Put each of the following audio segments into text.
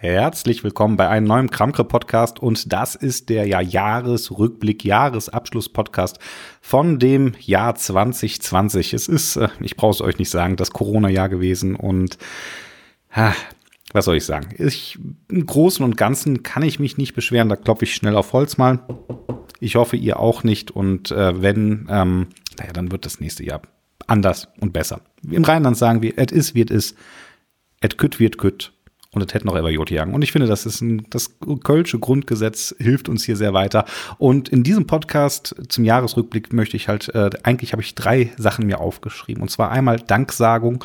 Herzlich willkommen bei einem neuen Kramkre-Podcast und das ist der ja Jahresrückblick, Jahresabschluss-Podcast von dem Jahr 2020. Es ist, äh, ich brauche es euch nicht sagen, das Corona-Jahr gewesen und ha, was soll ich sagen? Ich, Im Großen und Ganzen kann ich mich nicht beschweren, da klopfe ich schnell auf Holz mal. Ich hoffe, ihr auch nicht und äh, wenn, ähm, naja, dann wird das nächste Jahr anders und besser. Im Rheinland sagen wir, et is, wird is, et kütt wird kütt und es hätte noch Everjot jagen. Und ich finde, das ist ein, das Kölsche Grundgesetz hilft uns hier sehr weiter. Und in diesem Podcast zum Jahresrückblick möchte ich halt, äh, eigentlich habe ich drei Sachen mir aufgeschrieben. Und zwar einmal Danksagung,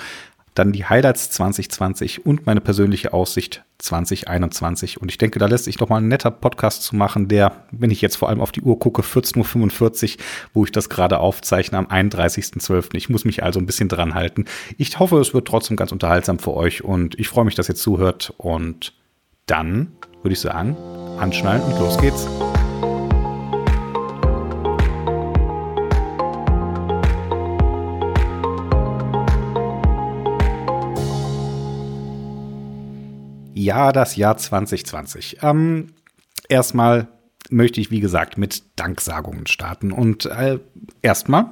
dann die Highlights 2020 und meine persönliche Aussicht 2021. Und ich denke, da lässt sich doch mal ein netter Podcast zu machen, der, wenn ich jetzt vor allem auf die Uhr gucke, 14.45 Uhr, wo ich das gerade aufzeichne am 31.12. Ich muss mich also ein bisschen dran halten. Ich hoffe, es wird trotzdem ganz unterhaltsam für euch und ich freue mich, dass ihr zuhört. Und dann würde ich sagen, anschnallen und los geht's. Ja, das Jahr 2020. Ähm, erstmal möchte ich, wie gesagt, mit Danksagungen starten. Und äh, erstmal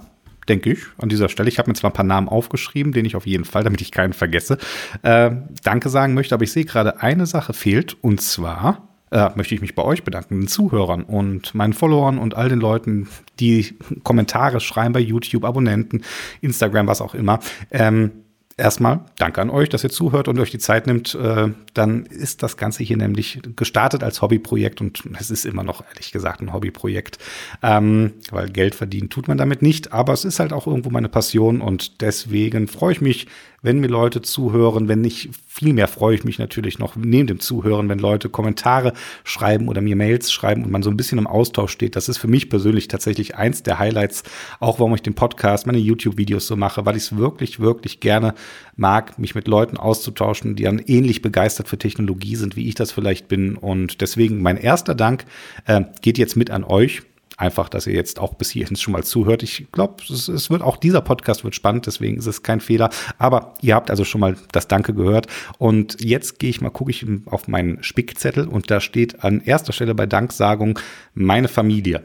denke ich, an dieser Stelle, ich habe mir zwar ein paar Namen aufgeschrieben, den ich auf jeden Fall, damit ich keinen vergesse, äh, Danke sagen möchte, aber ich sehe gerade, eine Sache fehlt. Und zwar äh, möchte ich mich bei euch bedanken, den Zuhörern und meinen Followern und all den Leuten, die Kommentare schreiben bei YouTube, Abonnenten, Instagram, was auch immer. Ähm, erstmal danke an euch, dass ihr zuhört und euch die Zeit nimmt. Äh, dann ist das Ganze hier nämlich gestartet als Hobbyprojekt und es ist immer noch, ehrlich gesagt, ein Hobbyprojekt, ähm, weil Geld verdienen tut man damit nicht. Aber es ist halt auch irgendwo meine Passion und deswegen freue ich mich, wenn mir Leute zuhören, wenn nicht, viel mehr freue ich mich natürlich noch neben dem Zuhören, wenn Leute Kommentare schreiben oder mir Mails schreiben und man so ein bisschen im Austausch steht. Das ist für mich persönlich tatsächlich eins der Highlights, auch warum ich den Podcast, meine YouTube-Videos so mache, weil ich es wirklich, wirklich gerne mag, mich mit Leuten auszutauschen, die dann ähnlich begeistert für Technologie sind, wie ich das vielleicht bin. Und deswegen mein erster Dank äh, geht jetzt mit an euch einfach, dass ihr jetzt auch bis hierhin schon mal zuhört. Ich glaube, es, es, wird auch dieser Podcast wird spannend, deswegen ist es kein Fehler. Aber ihr habt also schon mal das Danke gehört. Und jetzt gehe ich mal, gucke ich auf meinen Spickzettel und da steht an erster Stelle bei Danksagung meine Familie.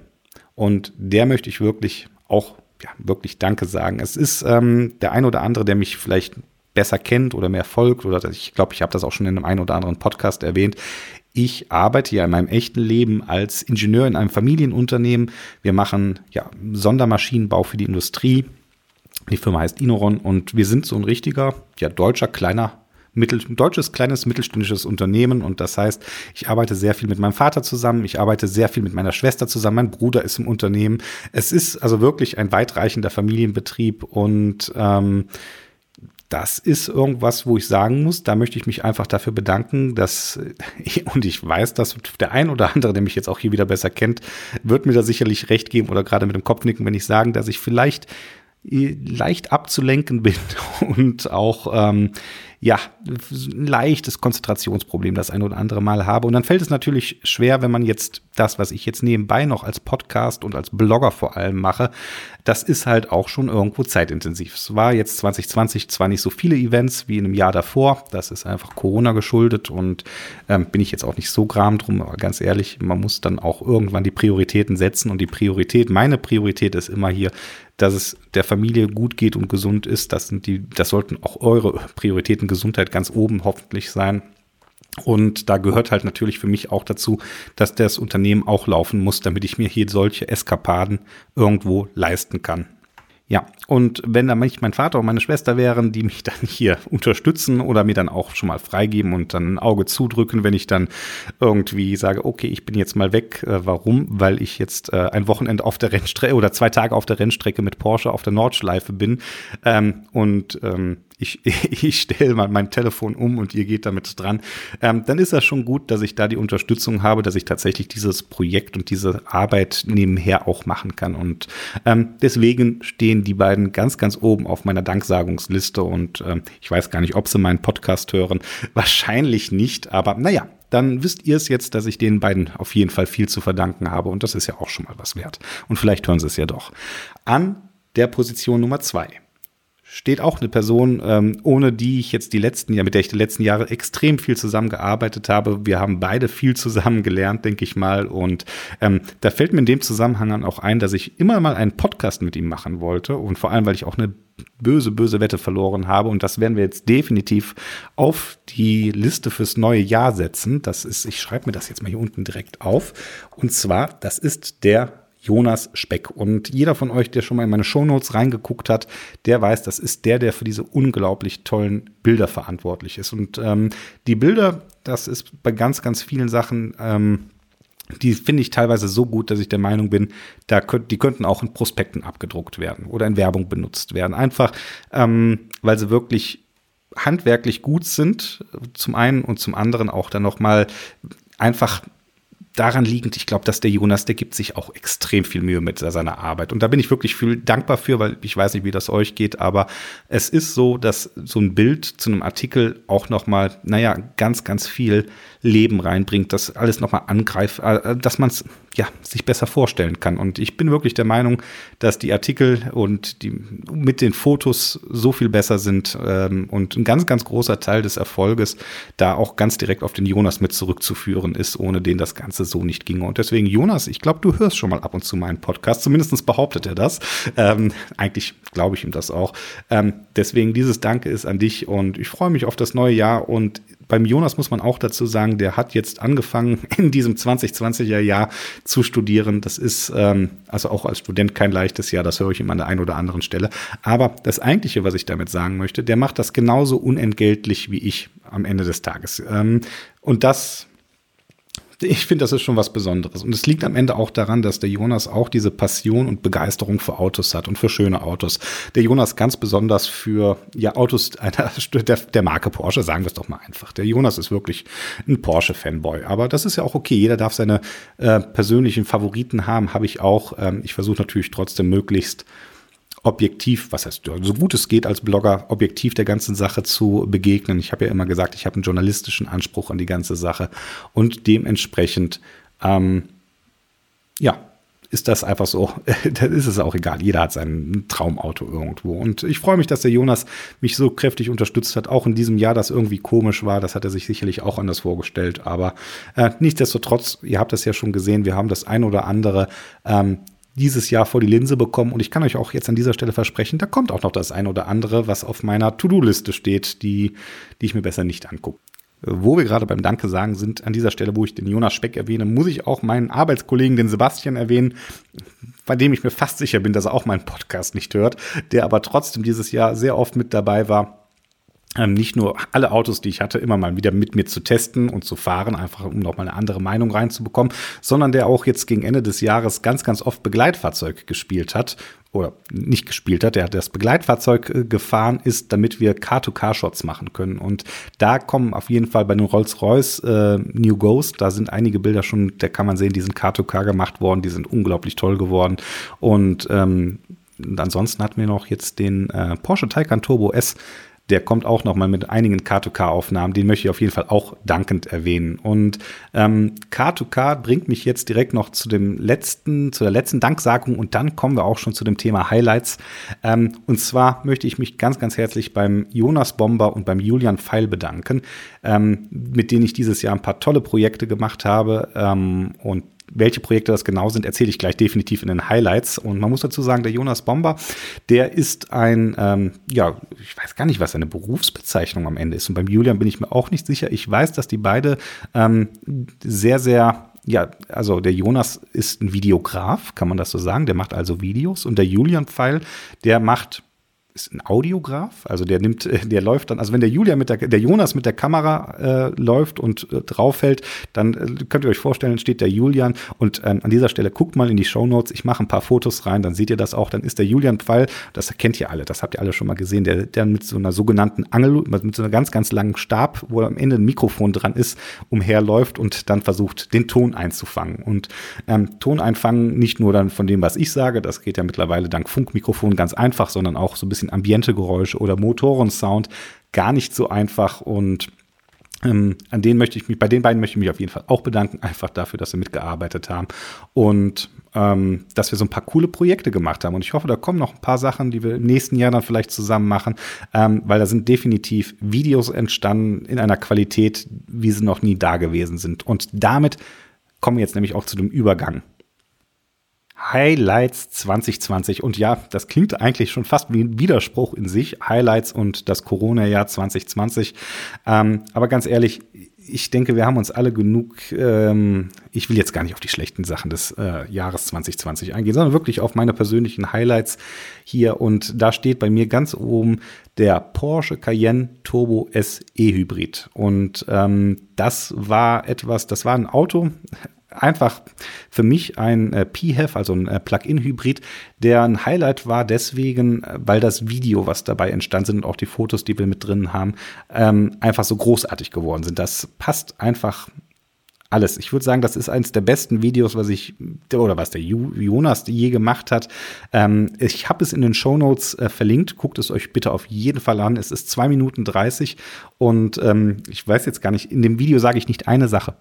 Und der möchte ich wirklich auch ja, wirklich Danke sagen. Es ist ähm, der ein oder andere, der mich vielleicht besser kennt oder mehr folgt, oder ich glaube, ich habe das auch schon in einem einen oder anderen Podcast erwähnt. Ich arbeite ja in meinem echten Leben als Ingenieur in einem Familienunternehmen. Wir machen ja Sondermaschinenbau für die Industrie. Die Firma heißt Inoron und wir sind so ein richtiger, ja, deutscher kleiner mittel, deutsches kleines mittelständisches Unternehmen. Und das heißt, ich arbeite sehr viel mit meinem Vater zusammen, ich arbeite sehr viel mit meiner Schwester zusammen, mein Bruder ist im Unternehmen. Es ist also wirklich ein weitreichender Familienbetrieb. Und ähm, das ist irgendwas, wo ich sagen muss, da möchte ich mich einfach dafür bedanken, dass, und ich weiß, dass der ein oder andere, der mich jetzt auch hier wieder besser kennt, wird mir da sicherlich recht geben oder gerade mit dem Kopf nicken, wenn ich sagen, dass ich vielleicht leicht abzulenken bin und auch ähm, ja, ein leichtes Konzentrationsproblem das ein oder andere Mal habe. Und dann fällt es natürlich schwer, wenn man jetzt das, was ich jetzt nebenbei noch als Podcast und als Blogger vor allem mache, das ist halt auch schon irgendwo zeitintensiv. Es war jetzt 2020 zwar nicht so viele Events wie in einem Jahr davor, das ist einfach Corona geschuldet und ähm, bin ich jetzt auch nicht so gram drum, aber ganz ehrlich, man muss dann auch irgendwann die Prioritäten setzen und die Priorität, meine Priorität ist immer hier, dass es der Familie gut geht und gesund ist. Das sind die, das sollten auch eure Prioritäten Gesundheit ganz oben hoffentlich sein. Und da gehört halt natürlich für mich auch dazu, dass das Unternehmen auch laufen muss, damit ich mir hier solche Eskapaden irgendwo leisten kann. Ja, und wenn da nicht mein Vater und meine Schwester wären, die mich dann hier unterstützen oder mir dann auch schon mal freigeben und dann ein Auge zudrücken, wenn ich dann irgendwie sage, okay, ich bin jetzt mal weg. Äh, warum? Weil ich jetzt äh, ein Wochenende auf der Rennstrecke oder zwei Tage auf der Rennstrecke mit Porsche auf der Nordschleife bin ähm, und ähm, ich, ich stelle mal mein Telefon um und ihr geht damit dran, ähm, dann ist das schon gut, dass ich da die Unterstützung habe, dass ich tatsächlich dieses Projekt und diese Arbeit nebenher auch machen kann. Und ähm, deswegen stehen die beiden ganz, ganz oben auf meiner Danksagungsliste und ähm, ich weiß gar nicht, ob sie meinen Podcast hören. Wahrscheinlich nicht, aber naja, dann wisst ihr es jetzt, dass ich den beiden auf jeden Fall viel zu verdanken habe und das ist ja auch schon mal was wert. Und vielleicht hören sie es ja doch. An der Position Nummer zwei steht auch eine Person, ähm, ohne die ich jetzt die letzten Jahre, mit der ich die letzten Jahre extrem viel zusammengearbeitet habe. Wir haben beide viel zusammen gelernt, denke ich mal. Und ähm, da fällt mir in dem Zusammenhang auch ein, dass ich immer mal einen Podcast mit ihm machen wollte. Und vor allem, weil ich auch eine böse, böse Wette verloren habe. Und das werden wir jetzt definitiv auf die Liste fürs neue Jahr setzen. Das ist, ich schreibe mir das jetzt mal hier unten direkt auf. Und zwar, das ist der Jonas Speck. Und jeder von euch, der schon mal in meine Shownotes reingeguckt hat, der weiß, das ist der, der für diese unglaublich tollen Bilder verantwortlich ist. Und ähm, die Bilder, das ist bei ganz, ganz vielen Sachen. Ähm, die finde ich teilweise so gut, dass ich der Meinung bin, da könnt, die könnten auch in Prospekten abgedruckt werden oder in Werbung benutzt werden. Einfach, ähm, weil sie wirklich handwerklich gut sind, zum einen und zum anderen auch dann noch mal einfach daran liegend, ich glaube, dass der Jonas, der gibt sich auch extrem viel Mühe mit seiner Arbeit. Und da bin ich wirklich viel dankbar für, weil ich weiß nicht, wie das euch geht, aber es ist so, dass so ein Bild zu einem Artikel auch noch mal, naja, ganz, ganz viel Leben reinbringt, das alles noch mal angreift, äh, dass man es ja, sich besser vorstellen kann. Und ich bin wirklich der Meinung, dass die Artikel und die mit den Fotos so viel besser sind ähm, und ein ganz, ganz großer Teil des Erfolges da auch ganz direkt auf den Jonas mit zurückzuführen ist, ohne den das Ganze so nicht ginge. Und deswegen, Jonas, ich glaube, du hörst schon mal ab und zu meinen Podcast, zumindest behauptet er das. Ähm, eigentlich glaube ich ihm das auch. Ähm, deswegen, dieses Danke ist an dich und ich freue mich auf das neue Jahr und beim Jonas muss man auch dazu sagen, der hat jetzt angefangen, in diesem 2020er Jahr zu studieren. Das ist ähm, also auch als Student kein leichtes Jahr, das höre ich ihm an der einen oder anderen Stelle. Aber das Eigentliche, was ich damit sagen möchte, der macht das genauso unentgeltlich wie ich am Ende des Tages. Ähm, und das ich finde, das ist schon was Besonderes. Und es liegt am Ende auch daran, dass der Jonas auch diese Passion und Begeisterung für Autos hat und für schöne Autos. Der Jonas ganz besonders für ja Autos einer, der, der Marke Porsche, sagen wir es doch mal einfach. Der Jonas ist wirklich ein Porsche-Fanboy. Aber das ist ja auch okay. Jeder darf seine äh, persönlichen Favoriten haben, habe ich auch. Ähm, ich versuche natürlich trotzdem möglichst objektiv, was heißt, so gut es geht als Blogger, objektiv der ganzen Sache zu begegnen. Ich habe ja immer gesagt, ich habe einen journalistischen Anspruch an die ganze Sache und dementsprechend, ähm, ja, ist das einfach so, dann ist es auch egal. Jeder hat sein Traumauto irgendwo. Und ich freue mich, dass der Jonas mich so kräftig unterstützt hat, auch in diesem Jahr, das irgendwie komisch war. Das hat er sich sicherlich auch anders vorgestellt. Aber äh, nichtsdestotrotz, ihr habt das ja schon gesehen, wir haben das ein oder andere ähm, dieses Jahr vor die Linse bekommen. Und ich kann euch auch jetzt an dieser Stelle versprechen, da kommt auch noch das ein oder andere, was auf meiner To-Do-Liste steht, die, die ich mir besser nicht angucke. Wo wir gerade beim Danke sagen sind, an dieser Stelle, wo ich den Jonas Speck erwähne, muss ich auch meinen Arbeitskollegen, den Sebastian, erwähnen, bei dem ich mir fast sicher bin, dass er auch meinen Podcast nicht hört, der aber trotzdem dieses Jahr sehr oft mit dabei war ähm, nicht nur alle Autos, die ich hatte, immer mal wieder mit mir zu testen und zu fahren, einfach um noch mal eine andere Meinung reinzubekommen, sondern der auch jetzt gegen Ende des Jahres ganz, ganz oft Begleitfahrzeug gespielt hat oder nicht gespielt hat, der hat das Begleitfahrzeug äh, gefahren ist, damit wir Car-to-Car-Shots machen können. Und da kommen auf jeden Fall bei den Rolls-Royce äh, New Ghost, da sind einige Bilder schon, da kann man sehen, die sind Car-to-Car gemacht worden, die sind unglaublich toll geworden. Und ähm, ansonsten hatten wir noch jetzt den äh, Porsche Taycan Turbo S der kommt auch noch mal mit einigen Car2Car-Aufnahmen. Den möchte ich auf jeden Fall auch dankend erwähnen. Und ähm, Car2Car bringt mich jetzt direkt noch zu dem letzten, zu der letzten Danksagung und dann kommen wir auch schon zu dem Thema Highlights. Ähm, und zwar möchte ich mich ganz, ganz herzlich beim Jonas Bomber und beim Julian Pfeil bedanken, ähm, mit denen ich dieses Jahr ein paar tolle Projekte gemacht habe ähm, und welche Projekte das genau sind, erzähle ich gleich definitiv in den Highlights. Und man muss dazu sagen, der Jonas Bomber, der ist ein, ähm, ja, ich weiß gar nicht, was seine Berufsbezeichnung am Ende ist. Und beim Julian bin ich mir auch nicht sicher. Ich weiß, dass die beide ähm, sehr, sehr ja, also der Jonas ist ein Videograf, kann man das so sagen. Der macht also Videos und der Julian Pfeil, der macht ist ein Audiograf, also der nimmt, der läuft dann, also wenn der Julia mit der, der Jonas mit der Kamera äh, läuft und äh, draufhält, dann äh, könnt ihr euch vorstellen, steht der Julian und ähm, an dieser Stelle guckt mal in die Show Notes, ich mache ein paar Fotos rein, dann seht ihr das auch, dann ist der Julian Pfeil, das kennt ihr alle, das habt ihr alle schon mal gesehen, der, der mit so einer sogenannten Angel, mit so einer ganz, ganz langen Stab, wo am Ende ein Mikrofon dran ist, umherläuft und dann versucht, den Ton einzufangen. Und ähm, Ton einfangen nicht nur dann von dem, was ich sage, das geht ja mittlerweile dank Funkmikrofon ganz einfach, sondern auch so ein bisschen bisschen Ambientegeräusche oder Motorensound gar nicht so einfach und Ähm, an denen möchte ich mich, bei den beiden möchte ich mich auf jeden Fall auch bedanken, einfach dafür, dass sie mitgearbeitet haben und ähm, dass wir so ein paar coole Projekte gemacht haben. Und ich hoffe, da kommen noch ein paar Sachen, die wir im nächsten Jahr dann vielleicht zusammen machen, ähm, weil da sind definitiv Videos entstanden in einer Qualität, wie sie noch nie da gewesen sind. Und damit kommen wir jetzt nämlich auch zu dem Übergang Highlights 2020. Und ja, das klingt eigentlich schon fast wie ein Widerspruch in sich. Highlights und das Corona-Jahr 2020. Ähm, aber ganz ehrlich, ich denke, wir haben uns alle genug, ähm, ich will jetzt gar nicht auf die schlechten Sachen des äh, Jahres 2020 eingehen, sondern wirklich auf meine persönlichen Highlights hier. Und da steht bei mir ganz oben der Porsche Cayenne Turbo SE Hybrid. Und ähm, das war etwas, das war ein Auto, einfach für mich ein äh, PHEV, also ein äh, Plug-in-Hybrid, der ein Highlight war deswegen, äh, weil das Video, was dabei entstanden sind und auch die Fotos, die wir mit drin haben, ähm, einfach so großartig geworden sind. Das passt einfach alles. Ich würde sagen, das ist eines der besten Videos, was ich oder was der Jonas je gemacht hat. Ähm, ich habe es in den Show Notes äh, verlinkt. Guckt es euch bitte auf jeden Fall an. Es ist zwei Minuten 30 und ähm, ich weiß jetzt gar nicht, in dem Video sage ich nicht eine Sache.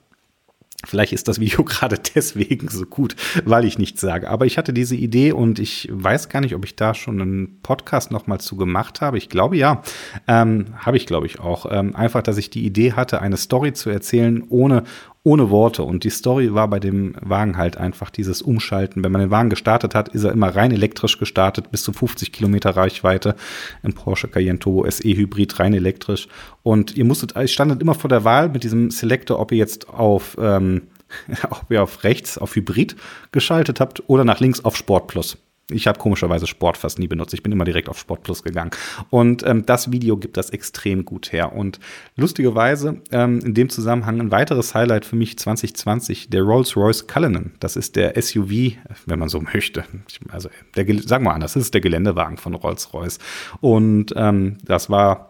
Vielleicht ist das Video gerade deswegen so gut, weil ich nichts sage. Aber ich hatte diese Idee und ich weiß gar nicht, ob ich da schon einen Podcast noch mal zu gemacht habe. Ich glaube ja, ähm, habe ich glaube ich auch. Ähm, einfach, dass ich die Idee hatte, eine Story zu erzählen, ohne ohne Worte. Und die Story war bei dem Wagen halt einfach dieses Umschalten. Wenn man den Wagen gestartet hat, ist er immer rein elektrisch gestartet, bis zu 50 Kilometer Reichweite. Ein Porsche Cayenne Turbo SE Hybrid, rein elektrisch. Und ihr musstet, ich standet immer vor der Wahl mit diesem Selector, ob ihr jetzt auf, ähm, ob ihr auf rechts auf Hybrid geschaltet habt oder nach links auf Sport Plus. Ich habe komischerweise Sport fast nie benutzt. Ich bin immer direkt auf Sport Plus gegangen. Und ähm, das Video gibt das extrem gut her. Und lustigerweise ähm, in dem Zusammenhang ein weiteres Highlight für mich 2020, der Rolls-Royce Cullinan. Das ist der SUV, wenn man so möchte. Also der, sagen wir anders, das ist der Geländewagen von Rolls-Royce. Und ähm, das war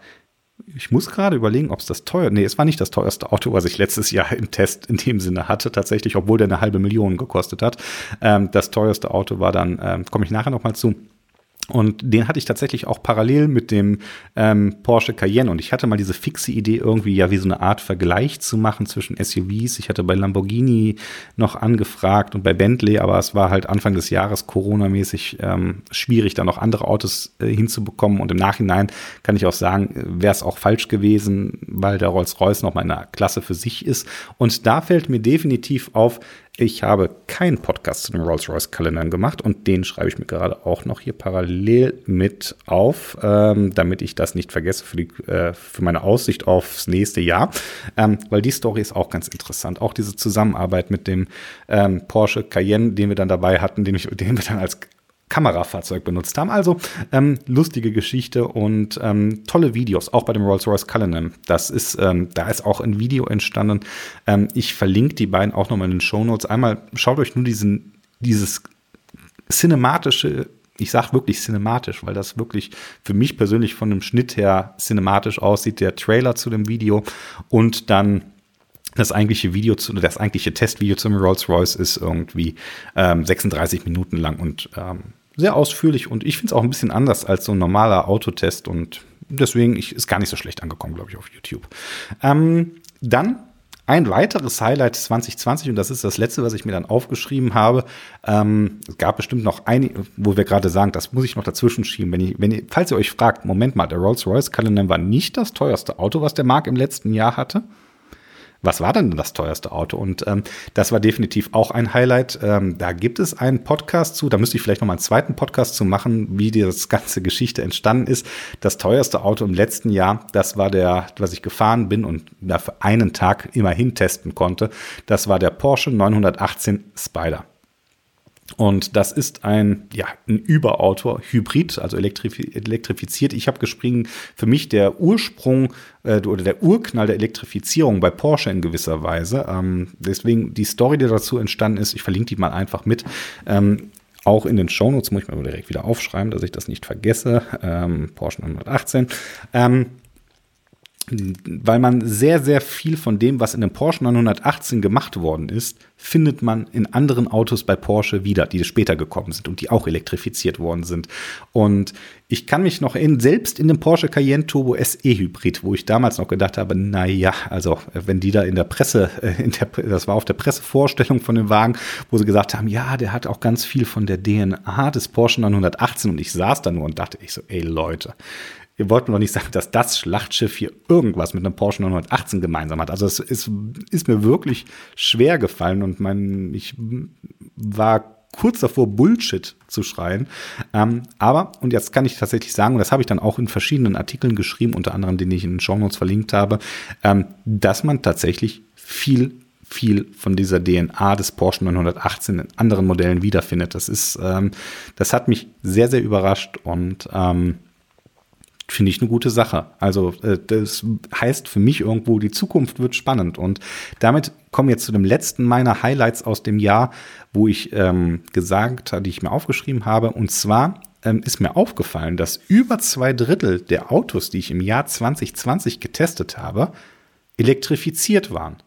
ich muss gerade überlegen, ob es das teuer, nee, es war nicht das teuerste Auto, was ich letztes Jahr im Test in dem Sinne hatte, tatsächlich, obwohl der eine halbe Million gekostet hat. Ähm, das teuerste Auto war dann, ähm, komme ich nachher nochmal zu, und den hatte ich tatsächlich auch parallel mit dem ähm, Porsche Cayenne. Und ich hatte mal diese fixe Idee, irgendwie ja wie so eine Art Vergleich zu machen zwischen SUVs. Ich hatte bei Lamborghini noch angefragt und bei Bentley, aber es war halt Anfang des Jahres Corona-mäßig ähm, schwierig, da noch andere Autos äh, hinzubekommen. Und im Nachhinein kann ich auch sagen, wäre es auch falsch gewesen, weil der Rolls-Royce noch mal in einer Klasse für sich ist. Und da fällt mir definitiv auf, ich habe keinen Podcast zu den Rolls-Royce-Kalendern gemacht und den schreibe ich mir gerade auch noch hier parallel mit auf, ähm, damit ich das nicht vergesse für, die, äh, für meine Aussicht aufs nächste Jahr, ähm, weil die Story ist auch ganz interessant. Auch diese Zusammenarbeit mit dem ähm, Porsche Cayenne, den wir dann dabei hatten, den, ich, den wir dann als Kamerafahrzeug benutzt haben. Also ähm, lustige Geschichte und ähm, tolle Videos, auch bei dem Rolls-Royce Cullinan. Das ist, ähm, da ist auch ein Video entstanden. Ähm, ich verlinke die beiden auch nochmal in den Show Notes. Einmal schaut euch nur diesen, dieses cinematische ich sage wirklich cinematisch, weil das wirklich für mich persönlich von dem Schnitt her cinematisch aussieht, der Trailer zu dem Video und dann das eigentliche Video zu, das eigentliche Testvideo zum Rolls-Royce ist irgendwie ähm, 36 Minuten lang und ähm, sehr ausführlich und ich finde es auch ein bisschen anders als so ein normaler Autotest und deswegen ich, ist gar nicht so schlecht angekommen, glaube ich, auf YouTube. Ähm, dann ein weiteres Highlight 2020, und das ist das letzte, was ich mir dann aufgeschrieben habe. Ähm, es gab bestimmt noch einige, wo wir gerade sagen, das muss ich noch dazwischen schieben. Wenn, ich, wenn ihr, falls ihr euch fragt, Moment mal, der Rolls-Royce Cullinan war nicht das teuerste Auto, was der Markt im letzten Jahr hatte was war denn das teuerste Auto? Und ähm, das war definitiv auch ein Highlight. Ähm, da gibt es einen Podcast zu, da müsste ich vielleicht noch mal einen zweiten Podcast zu machen, wie die ganze Geschichte entstanden ist. Das teuerste Auto im letzten Jahr, das war der, was ich gefahren bin und da für einen Tag immerhin testen konnte. Das war der Porsche 918 Spider. Und das ist ein, ja, ein Überauto, Hybrid, also elektrifiziert. Ich habe gespringen, für mich der Ursprung äh, oder der Urknall der Elektrifizierung bei Porsche in gewisser Weise. Ähm, deswegen die Story, die dazu entstanden ist, ich verlinke die mal einfach mit. Ähm, auch in den Shownotes muss ich mal direkt wieder aufschreiben, dass ich das nicht vergesse. Ähm, Porsche 918. Ähm, weil man sehr, sehr viel von dem, was in dem Porsche 918 gemacht worden ist, findet man in anderen Autos bei Porsche wieder, die später gekommen sind und die auch elektrifiziert worden sind. Und ich kann mich noch in, selbst in dem Porsche Cayenne Turbo SE Hybrid, wo ich damals noch gedacht habe, na ja, also wenn die da in der Presse, äh, in der, das war auf der Pressevorstellung von dem Wagen, wo sie gesagt haben, ja, der hat auch ganz viel von der DNA des Porsche 918 und ich saß da nur und dachte ich so, ey Leute, wir wollten doch nicht sagen, dass das Schlachtschiff hier irgendwas mit einem Porsche 918 gemeinsam hat. Also es ist, ist mir wirklich schwer gefallen und mein, ich war kurz davor, Bullshit zu schreien. Ähm, aber, und jetzt kann ich tatsächlich sagen, und das habe ich dann auch in verschiedenen Artikeln geschrieben, unter anderem, den ich in den Show Notes verlinkt habe, ähm, dass man tatsächlich viel viel von dieser DNA des Porsche 918 in anderen Modellen wiederfindet. Das ist, ähm, das hat mich sehr, sehr überrascht und ähm, finde ich eine gute Sache. Also äh, das heißt für mich irgendwo, die Zukunft wird spannend. Und damit kommen jetzt zu dem letzten meiner Highlights aus dem Jahr, wo ich ähm, gesagt habe, die ich mir aufgeschrieben habe. Und zwar ähm, ist mir aufgefallen, dass über zwei Drittel der Autos, die ich im Jahr 2020 getestet habe, elektrifiziert waren.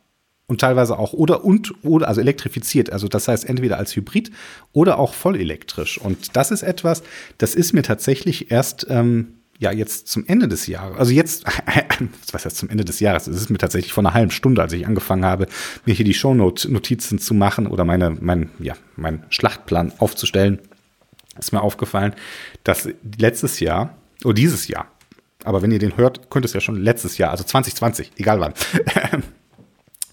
Und teilweise auch oder und oder also elektrifiziert, also das heißt entweder als Hybrid oder auch voll elektrisch. Und das ist etwas, das ist mir tatsächlich erst ähm, ja jetzt zum Ende des Jahres, also jetzt, was heißt zum Ende des Jahres, es ist mir tatsächlich vor einer halben Stunde, als ich angefangen habe, mir hier die Shownote-Notizen zu machen oder meine, mein, ja, meinen Schlachtplan aufzustellen, ist mir aufgefallen, dass letztes Jahr, oder dieses Jahr, aber wenn ihr den hört, könnte es ja schon letztes Jahr, also 2020, egal wann,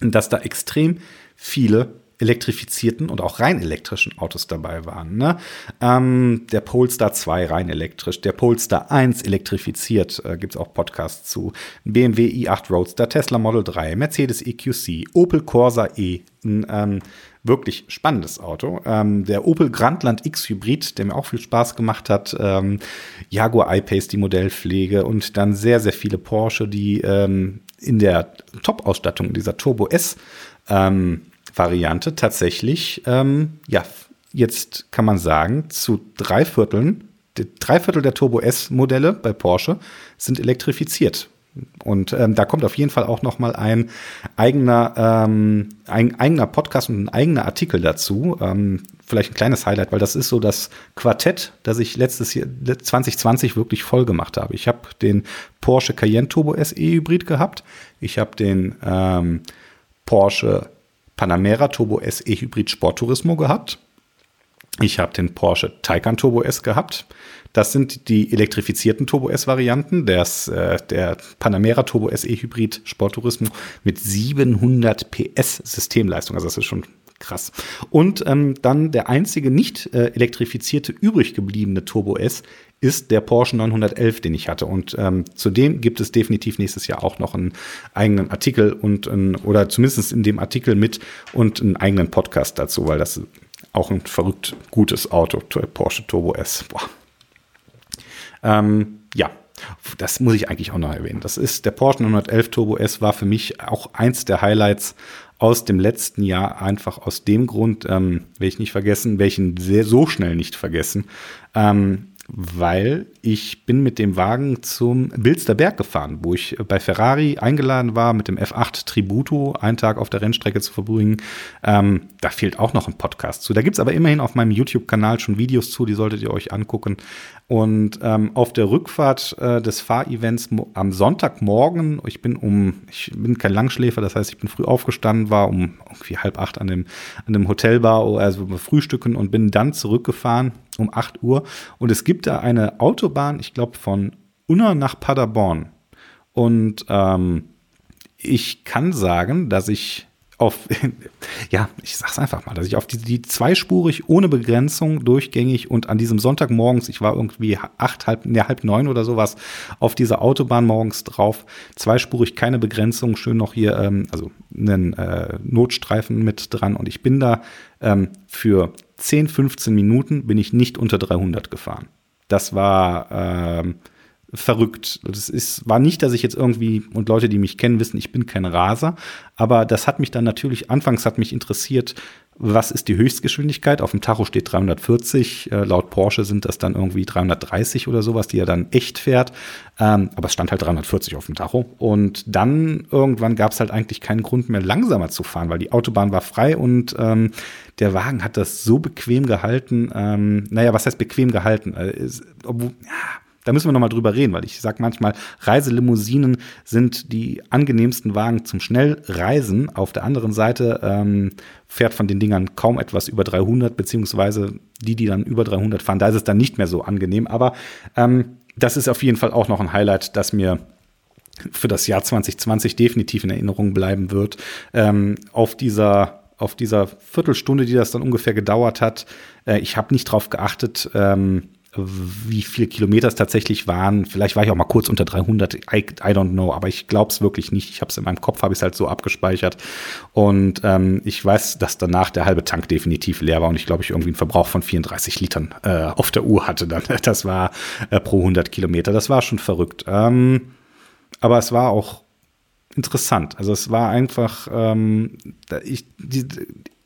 dass da extrem viele elektrifizierten und auch rein elektrischen Autos dabei waren. Ne? Ähm, der Polestar 2 rein elektrisch, der Polestar 1 elektrifiziert, äh, gibt es auch Podcasts zu, BMW i8 Roadster, Tesla Model 3, Mercedes EQC, Opel Corsa E, ein ähm, wirklich spannendes Auto. Ähm, der Opel Grandland X Hybrid, der mir auch viel Spaß gemacht hat, ähm, Jaguar I-Pace, die Modellpflege und dann sehr, sehr viele Porsche, die ähm, in der Top-Ausstattung dieser Turbo S ähm, Variante tatsächlich, ähm, ja, jetzt kann man sagen, zu drei Vierteln, drei Viertel der Turbo S-Modelle bei Porsche sind elektrifiziert. Und ähm, da kommt auf jeden Fall auch noch mal ein eigener, ähm, ein eigener Podcast und ein eigener Artikel dazu. Ähm, vielleicht ein kleines Highlight, weil das ist so das Quartett, das ich letztes Jahr 2020 wirklich voll gemacht habe. Ich habe den Porsche Cayenne Turbo SE Hybrid gehabt. Ich habe den ähm, Porsche Panamera Turbo SE Hybrid Sport Turismo gehabt. Ich habe den Porsche Taycan Turbo S gehabt. Das sind die elektrifizierten Turbo S-Varianten. Äh, der Panamera Turbo SE Hybrid Sport Turismo mit 700 PS Systemleistung. Also das ist schon krass. Und ähm, dann der einzige nicht äh, elektrifizierte übrig gebliebene Turbo S ist der Porsche 911, den ich hatte. Und ähm, zudem gibt es definitiv nächstes Jahr auch noch einen eigenen Artikel und ein, oder zumindest in dem Artikel mit und einen eigenen Podcast dazu, weil das auch ein verrückt gutes Auto, Porsche Turbo S. Boah. Ähm, ja, das muss ich eigentlich auch noch erwähnen. Das ist der Porsche 911 Turbo S war für mich auch eins der Highlights aus dem letzten Jahr, einfach aus dem Grund, ähm, will ich nicht vergessen, welchen sehr so schnell nicht vergessen. Ähm, weil ich bin mit dem Wagen zum Bilster Berg gefahren, wo ich bei Ferrari eingeladen war, mit dem F8 Tributo einen Tag auf der Rennstrecke zu verbringen. Ähm, da fehlt auch noch ein Podcast zu. Da gibt es aber immerhin auf meinem YouTube-Kanal schon Videos zu, die solltet ihr euch angucken. Und ähm, auf der Rückfahrt äh, des Fahrevents am Sonntagmorgen, ich bin um, ich bin kein Langschläfer, das heißt, ich bin früh aufgestanden, war um irgendwie halb acht an dem, an dem Hotelbar, also frühstücken und bin dann zurückgefahren um 8 Uhr. Und es gibt da eine Autobahn, ich glaube, von Unna nach Paderborn. Und ähm, ich kann sagen, dass ich auf, ja, ich sag's einfach mal, dass ich auf die, die zweispurig ohne Begrenzung durchgängig und an diesem Sonntagmorgens, ich war irgendwie acht, halb, ne, halb neun oder sowas, auf dieser Autobahn morgens drauf, zweispurig, keine Begrenzung, schön noch hier, ähm, also einen äh, Notstreifen mit dran und ich bin da ähm, für 10, 15 Minuten bin ich nicht unter 300 gefahren. Das war, ähm, verrückt. Das ist, war nicht, dass ich jetzt irgendwie, und Leute, die mich kennen, wissen, ich bin kein Raser, aber das hat mich dann natürlich, anfangs hat mich interessiert, was ist die Höchstgeschwindigkeit? Auf dem Tacho steht 340, äh, laut Porsche sind das dann irgendwie 330 oder sowas, die er dann echt fährt. Ähm, aber es stand halt 340 auf dem Tacho. Und dann irgendwann gab es halt eigentlich keinen Grund mehr, langsamer zu fahren, weil die Autobahn war frei und ähm, der Wagen hat das so bequem gehalten. Ähm, naja, was heißt bequem gehalten? Äh, ist, obwohl, ja, da müssen wir noch mal drüber reden, weil ich sage manchmal, Reiselimousinen sind die angenehmsten Wagen zum Schnellreisen. Auf der anderen Seite ähm, fährt von den Dingern kaum etwas über 300, beziehungsweise die, die dann über 300 fahren, da ist es dann nicht mehr so angenehm. Aber ähm, das ist auf jeden Fall auch noch ein Highlight, das mir für das Jahr 2020 definitiv in Erinnerung bleiben wird. Ähm, auf dieser auf dieser Viertelstunde, die das dann ungefähr gedauert hat, äh, ich habe nicht drauf geachtet, ähm, wie viele Kilometer es tatsächlich waren. Vielleicht war ich auch mal kurz unter 300. I, I don't know, aber ich glaube es wirklich nicht. Ich habe es in meinem Kopf, habe ich es halt so abgespeichert. Und ähm, ich weiß, dass danach der halbe Tank definitiv leer war und ich glaube, ich irgendwie einen Verbrauch von 34 Litern äh, auf der Uhr hatte dann. Das war äh, pro 100 Kilometer. Das war schon verrückt. Ähm, aber es war auch interessant. Also es war einfach, ähm, ich, die,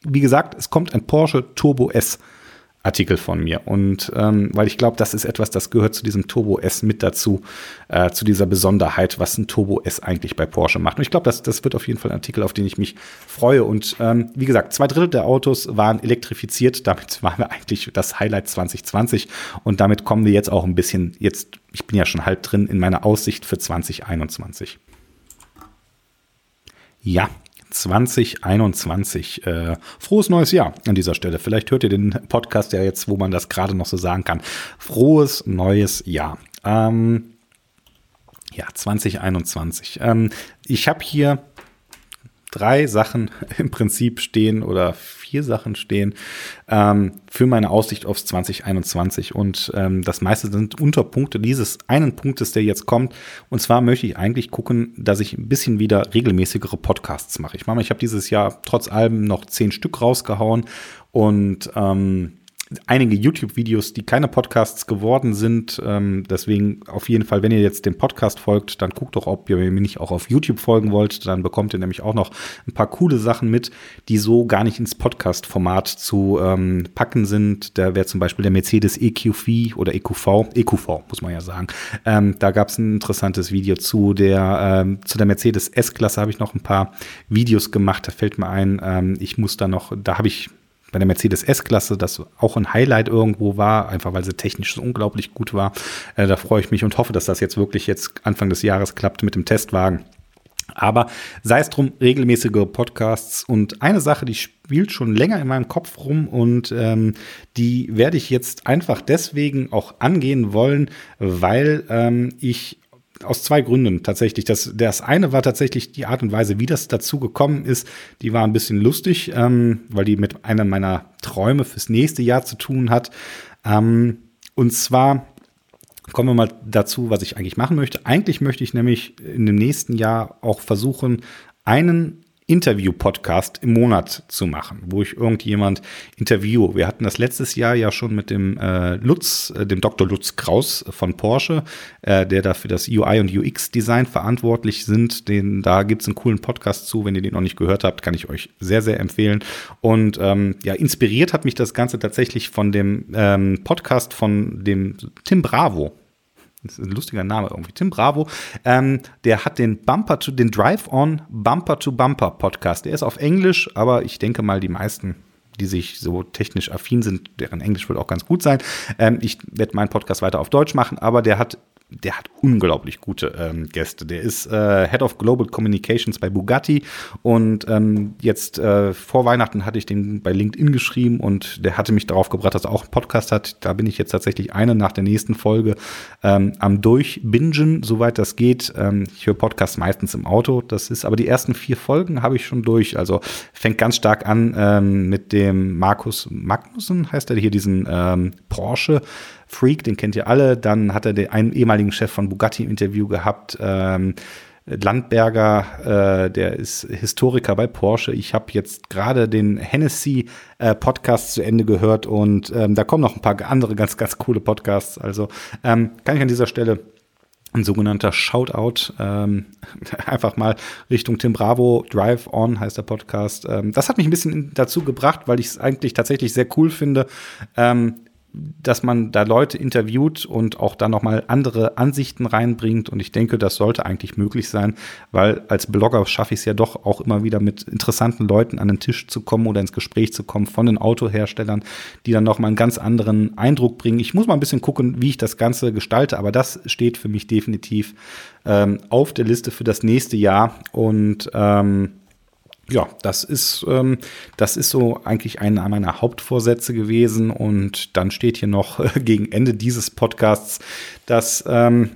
wie gesagt, es kommt ein Porsche Turbo S Artikel von mir. Und ähm, weil ich glaube, das ist etwas, das gehört zu diesem Turbo S mit dazu, äh, zu dieser Besonderheit, was ein Turbo S eigentlich bei Porsche macht. Und ich glaube, das, das wird auf jeden Fall ein Artikel, auf den ich mich freue. Und ähm, wie gesagt, zwei Drittel der Autos waren elektrifiziert. Damit waren wir eigentlich das Highlight 2020. Und damit kommen wir jetzt auch ein bisschen, jetzt, ich bin ja schon halb drin, in meine Aussicht für 2021. Ja, 2021. Äh, frohes neues Jahr an dieser Stelle. Vielleicht hört ihr den Podcast ja jetzt, wo man das gerade noch so sagen kann. Frohes neues Jahr. Ähm, ja, 2021. Ähm, ich habe hier drei Sachen im Prinzip stehen oder vier Sachen stehen ähm, für meine Aussicht aufs 2021. Und ähm, das meiste sind Unterpunkte dieses einen Punktes, der jetzt kommt. Und zwar möchte ich eigentlich gucken, dass ich ein bisschen wieder regelmäßigere Podcasts mache. Ich meine, ich habe dieses Jahr trotz allem noch zehn Stück rausgehauen und ähm, einige YouTube-Videos, die keine Podcasts geworden sind. Ähm, deswegen auf jeden Fall, wenn ihr jetzt dem Podcast folgt, dann guckt doch, ob ihr mir nicht auch auf YouTube folgen wollt. Dann bekommt ihr nämlich auch noch ein paar coole Sachen mit, die so gar nicht ins Podcast-Format zu ähm, packen sind. Da wäre zum Beispiel der Mercedes EQV oder EQV, EQV muss man ja sagen. Ähm, da gab es ein interessantes Video zu der ähm, zu der Mercedes S-Klasse habe ich noch ein paar Videos gemacht. Da fällt mir ein, ähm, ich muss da noch, da habe ich bei der Mercedes S-Klasse, das auch ein Highlight irgendwo war, einfach weil sie technisch so unglaublich gut war. Äh, da freue ich mich und hoffe, dass das jetzt wirklich jetzt Anfang des Jahres klappt mit dem Testwagen. Aber sei es drum, regelmäßige Podcasts und eine Sache, die spielt schon länger in meinem Kopf rum und ähm, die werde ich jetzt einfach deswegen auch angehen wollen, weil ähm, ich aus zwei Gründen tatsächlich. Das, das eine war tatsächlich die Art und Weise, wie das dazu gekommen ist. Die war ein bisschen lustig, ähm, weil die mit einer meiner Träume fürs nächste Jahr zu tun hat. Ähm, und zwar kommen wir mal dazu, was ich eigentlich machen möchte. Eigentlich möchte ich nämlich in dem nächsten Jahr auch versuchen, einen Interview-Podcast im Monat zu machen, wo ich irgendjemand interviewe. Wir hatten das letztes Jahr ja schon mit dem äh, Lutz, äh, dem Dr. Lutz Kraus von Porsche, äh, der da für das UI und UX-Design verantwortlich sind. Den, da gibt's einen coolen Podcast zu. Wenn ihr den noch nicht gehört habt, kann ich euch sehr, sehr empfehlen. Und ähm, ja, inspiriert hat mich das Ganze tatsächlich von dem ähm, Podcast von dem Tim Bravo. Das ist ein lustiger Name irgendwie. Tim Bravo, ähm, der hat den Bumper to, den Drive-On Bumper to Bumper Podcast. Der ist auf Englisch, aber ich denke mal, die meisten, die sich so technisch affin sind, deren Englisch wird auch ganz gut sein. Ähm, ich werde meinen Podcast weiter auf Deutsch machen, aber der hat der hat unglaublich gute ähm, Gäste. Der ist äh, Head of Global Communications bei Bugatti und ähm, jetzt äh, vor Weihnachten hatte ich den bei LinkedIn geschrieben und der hatte mich darauf gebracht, dass er auch einen Podcast hat. Da bin ich jetzt tatsächlich eine nach der nächsten Folge ähm, am Durchbingen, soweit das geht. Ähm, ich höre Podcasts meistens im Auto. Das ist aber die ersten vier Folgen habe ich schon durch. Also fängt ganz stark an ähm, mit dem Markus Magnussen, heißt er hier, diesen ähm, Porsche. Freak, den kennt ihr alle. Dann hat er den einen ehemaligen Chef von Bugatti im Interview gehabt. Ähm, Landberger, äh, der ist Historiker bei Porsche. Ich habe jetzt gerade den Hennessy äh, zu Ende gehört und ähm, da kommen noch ein paar andere ganz, ganz coole Podcasts. Also ähm, kann ich an dieser Stelle ein sogenannter Shoutout, ähm, einfach mal Richtung Tim Bravo, Drive On heißt der Podcast. Ähm, das hat mich ein bisschen dazu gebracht, weil ich es eigentlich tatsächlich sehr cool finde, ähm, dass man da Leute interviewt und auch da nochmal andere Ansichten reinbringt. Und ich denke, das sollte eigentlich möglich sein, weil als Blogger schaffe ich es ja doch auch immer wieder mit interessanten Leuten an den Tisch zu kommen oder ins Gespräch zu kommen von den Autoherstellern, die dann nochmal einen ganz anderen Eindruck bringen. Ich muss mal ein bisschen gucken, wie ich das Ganze gestalte, aber das steht für mich definitiv ähm, auf der Liste für das nächste Jahr. Und ähm, ja, das ist, ähm, das ist so eigentlich einer meiner Hauptvorsätze gewesen. Und dann steht hier noch äh, gegen Ende dieses Podcasts, dass ähm,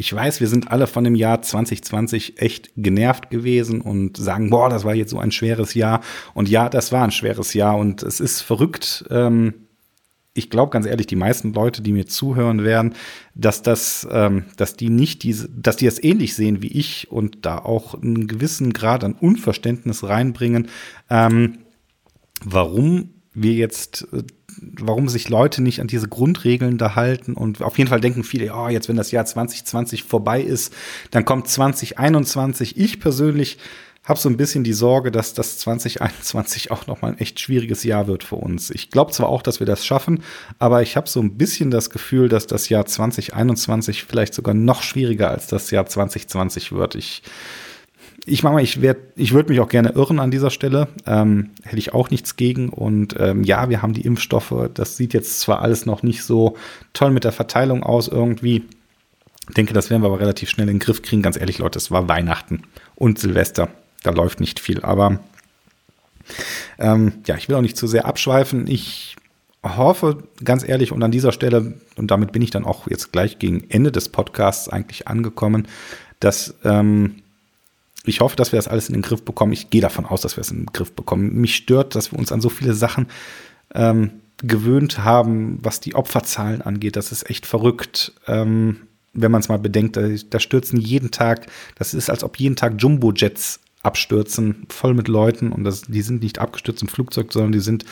ich weiß, wir sind alle von dem Jahr 2020 echt genervt gewesen und sagen, boah, das war jetzt so ein schweres Jahr. Und ja, das war ein schweres Jahr und es ist verrückt. Ähm, ich glaube ganz ehrlich, die meisten Leute, die mir zuhören werden, dass das, ähm, dass die nicht diese, dass die das ähnlich sehen wie ich und da auch einen gewissen Grad an Unverständnis reinbringen, ähm, warum wir jetzt, äh, warum sich Leute nicht an diese Grundregeln da halten und auf jeden Fall denken viele, oh, jetzt wenn das Jahr 2020 vorbei ist, dann kommt 2021. Ich persönlich habe so ein bisschen die Sorge, dass das 2021 auch noch mal ein echt schwieriges Jahr wird für uns. Ich glaube zwar auch, dass wir das schaffen, aber ich habe so ein bisschen das Gefühl, dass das Jahr 2021 vielleicht sogar noch schwieriger als das Jahr 2020 wird. Ich ich mache mal, ich werde, ich würde mich auch gerne irren an dieser Stelle. Ähm, hätte ich auch nichts gegen. Und ähm, ja, wir haben die Impfstoffe. Das sieht jetzt zwar alles noch nicht so toll mit der Verteilung aus irgendwie. Ich denke, das werden wir aber relativ schnell in den Griff kriegen. Ganz ehrlich, Leute, es war Weihnachten und Silvester da läuft nicht viel. Aber ähm, ja, ich will auch nicht zu sehr abschweifen. Ich hoffe, ganz ehrlich, und an dieser Stelle, und damit bin ich dann auch jetzt gleich gegen Ende des Podcasts eigentlich angekommen, dass ähm, ich hoffe, dass wir das alles in den Griff bekommen. Ich gehe davon aus, dass wir es in den Griff bekommen. Mich stört, dass wir uns an so viele Sachen ähm, gewöhnt haben, was die Opferzahlen angeht. Das ist echt verrückt. Ähm, wenn man es mal bedenkt, da, da, stürzen jeden Tag, das ist, als ob jeden Tag Jumbo-Jets abstürzen, voll mit Leuten und das, die sind nicht abgestürzt im Flugzeug, sondern die sind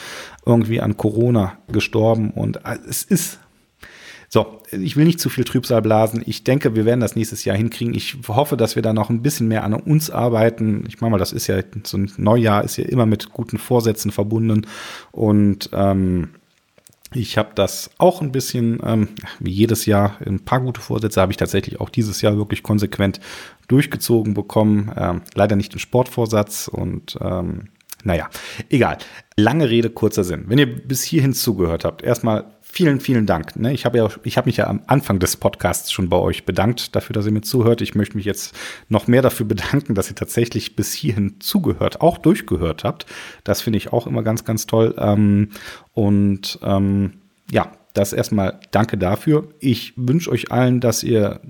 irgendwie an Corona gestorben und äh, es ist so, ich will nicht zu viel Trübsal blasen. Ich denke, wir werden das nächstes Jahr hinkriegen. Ich hoffe, dass wir da noch ein bisschen mehr an uns arbeiten. Ich meine mal, das ist ja so ein Neujahr ist ja immer mit guten Vorsätzen verbunden und ähm, ich habe das auch ein bisschen, ähm, wie jedes Jahr, ein paar gute Vorsätze habe ich tatsächlich auch dieses Jahr wirklich konsequent durchgezogen bekommen. Ähm, leider nicht den Sportvorsatz und ähm, naja, egal. Lange Rede, kurzer Sinn. Wenn ihr bis hierhin zugehört habt, erstmal vielen, vielen Dank. Ne? Ich habe ja, ich mich ja am Anfang des Podcasts schon bei euch bedankt dafür, dass ihr mir zuhört. Ich möchte mich jetzt noch mehr dafür bedanken, dass ihr tatsächlich bis hierhin zugehört, auch durchgehört habt. Das finde ich auch immer ganz, ganz toll. Ähm, und ähm, ja, das erstmal danke dafür. Ich wünsche euch allen, dass ihr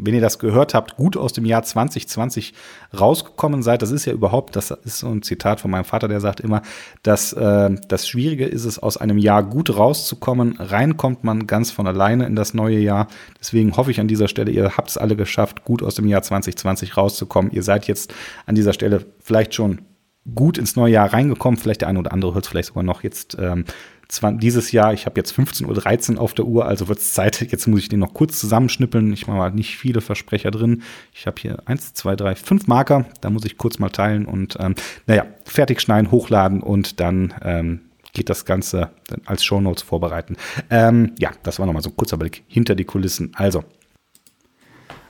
wenn ihr das gehört habt, gut aus dem Jahr 2020 rausgekommen seid. Das ist ja überhaupt, das ist so ein Zitat von meinem Vater, der sagt immer, dass äh, das Schwierige ist es, aus einem Jahr gut rauszukommen. Rein kommt man ganz von alleine in das neue Jahr. Deswegen hoffe ich an dieser Stelle, ihr habt es alle geschafft, gut aus dem Jahr 2020 rauszukommen. Ihr seid jetzt an dieser Stelle vielleicht schon gut ins neue Jahr reingekommen. Vielleicht der eine oder andere hört es vielleicht sogar noch jetzt ähm, dieses Jahr, ich habe jetzt 15.13 Uhr auf der Uhr, also wird es Zeit, jetzt muss ich den noch kurz zusammenschnippeln. Ich mache mal nicht viele Versprecher drin. Ich habe hier eins, zwei, drei, fünf Marker, da muss ich kurz mal teilen und ähm, naja, fertig schneiden, hochladen und dann ähm, geht das Ganze als Shownotes vorbereiten. Ähm, ja, das war nochmal so ein kurzer Blick hinter die Kulissen. Also,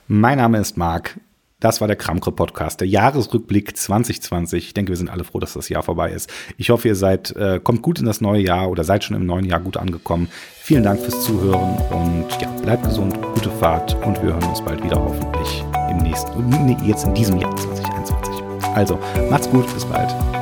mein Name ist Marc. Das war der Kramkre Podcast, der Jahresrückblick 2020. Ich denke, wir sind alle froh, dass das Jahr vorbei ist. Ich hoffe, ihr seid, äh, kommt gut in das neue Jahr oder seid schon im neuen Jahr gut angekommen. Vielen Dank fürs Zuhören und ja, bleibt gesund, gute Fahrt und wir hören uns bald wieder hoffentlich im nächsten, jetzt in diesem Jahr 2021. Also, macht's gut, bis bald.